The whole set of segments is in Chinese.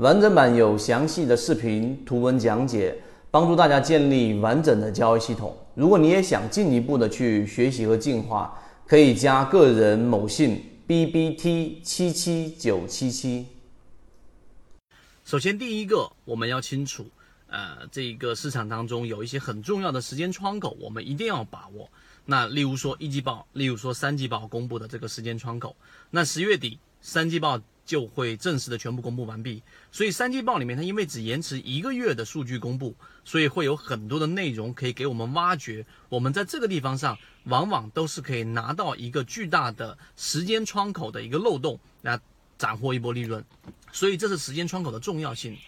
完整版有详细的视频、图文讲解，帮助大家建立完整的交易系统。如果你也想进一步的去学习和进化，可以加个人某信 b b t 七七九七七。首先，第一个我们要清楚，呃，这个市场当中有一些很重要的时间窗口，我们一定要把握。那例如说一季报，例如说三季报公布的这个时间窗口，那十月底三季报。就会正式的全部公布完毕，所以三季报里面它因为只延迟一个月的数据公布，所以会有很多的内容可以给我们挖掘。我们在这个地方上，往往都是可以拿到一个巨大的时间窗口的一个漏洞，来斩获一波利润。所以这是时间窗口的重要性。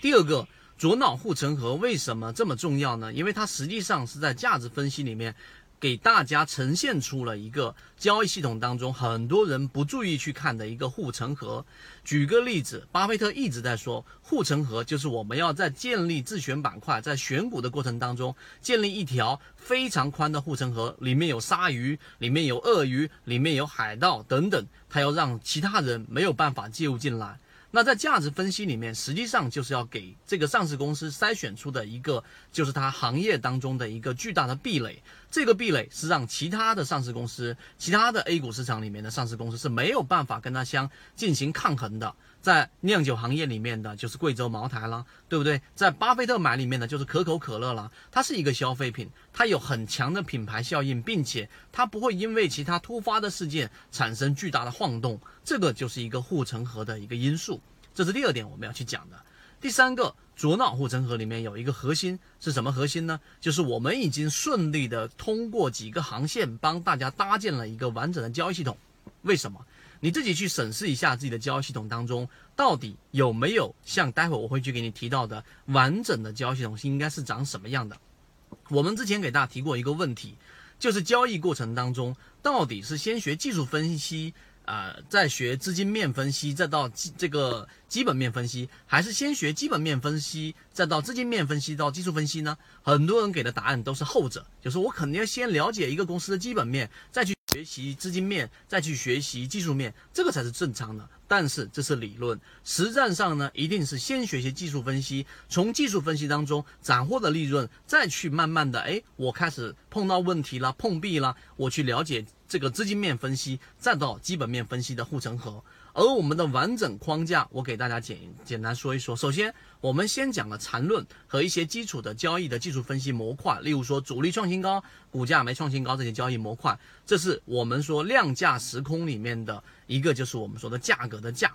第二个，左脑护城河为什么这么重要呢？因为它实际上是在价值分析里面。给大家呈现出了一个交易系统当中很多人不注意去看的一个护城河。举个例子，巴菲特一直在说，护城河就是我们要在建立自选板块，在选股的过程当中建立一条非常宽的护城河，里面有鲨鱼，里面有鳄鱼，里面有海盗等等，他要让其他人没有办法介入进来。那在价值分析里面，实际上就是要给这个上市公司筛选出的一个，就是它行业当中的一个巨大的壁垒。这个壁垒是让其他的上市公司、其他的 A 股市场里面的上市公司是没有办法跟它相进行抗衡的。在酿酒行业里面的就是贵州茅台啦，对不对？在巴菲特买里面的就是可口可乐啦，它是一个消费品，它有很强的品牌效应，并且它不会因为其他突发的事件产生巨大的晃动，这个就是一个护城河的一个因素。这是第二点我们要去讲的。第三个左脑护城河里面有一个核心是什么核心呢？就是我们已经顺利的通过几个航线帮大家搭建了一个完整的交易系统。为什么？你自己去审视一下自己的交易系统当中，到底有没有像待会我会去给你提到的完整的交易系统是应该是长什么样的？我们之前给大家提过一个问题，就是交易过程当中到底是先学技术分析。啊，再学资金面分析，再到基这个基本面分析，还是先学基本面分析，再到资金面分析到技术分析呢？很多人给的答案都是后者，就是我肯定要先了解一个公司的基本面，再去学习资金面，再去学习技术面，这个才是正常的。但是这是理论，实战上呢，一定是先学习技术分析，从技术分析当中斩获的利润，再去慢慢的，哎，我开始碰到问题了，碰壁了，我去了解这个资金面分析，再到基本面分析的护城河。而我们的完整框架，我给大家简简单说一说。首先，我们先讲了缠论和一些基础的交易的技术分析模块，例如说主力创新高、股价没创新高这些交易模块，这是我们说量价时空里面的一个，就是我们说的价格的价，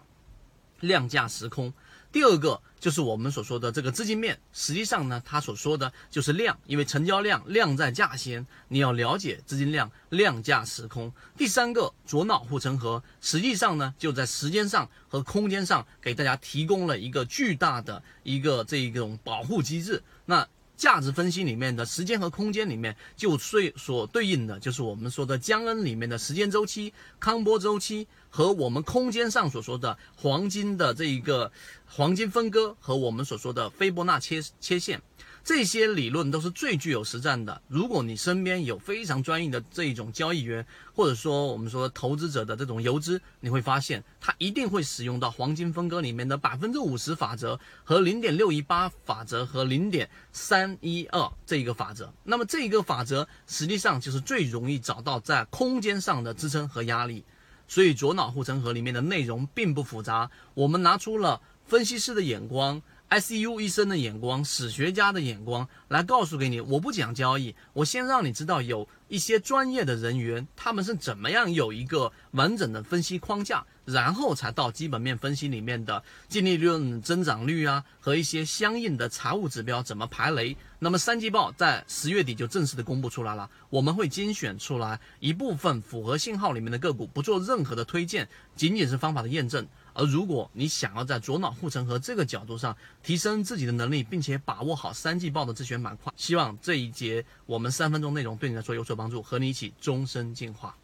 量价时空。第二个就是我们所说的这个资金面，实际上呢，它所说的就是量，因为成交量量在价先，你要了解资金量，量价时空。第三个左脑护城河，实际上呢，就在时间上和空间上给大家提供了一个巨大的一个这一种保护机制。那价值分析里面的时间和空间里面，就对所对应的就是我们说的江恩里面的时间周期、康波周期，和我们空间上所说的黄金的这一个黄金分割，和我们所说的斐波那切切线。这些理论都是最具有实战的。如果你身边有非常专业的这一种交易员，或者说我们说投资者的这种游资，你会发现他一定会使用到黄金分割里面的百分之五十法则和零点六一八法则和零点三一二这一个法则。那么这一个法则实际上就是最容易找到在空间上的支撑和压力。所以左脑护城河里面的内容并不复杂，我们拿出了分析师的眼光。ICU 医生的眼光，史学家的眼光，来告诉给你，我不讲交易，我先让你知道有一些专业的人员，他们是怎么样有一个完整的分析框架，然后才到基本面分析里面的净利润增长率啊，和一些相应的财务指标怎么排雷。那么三季报在十月底就正式的公布出来了，我们会精选出来一部分符合信号里面的个股，不做任何的推荐，仅仅是方法的验证。而如果你想要在左脑护城河这个角度上提升自己的能力，并且把握好三季报的自选板块，希望这一节我们三分钟内容对你来说有所帮助，和你一起终身进化。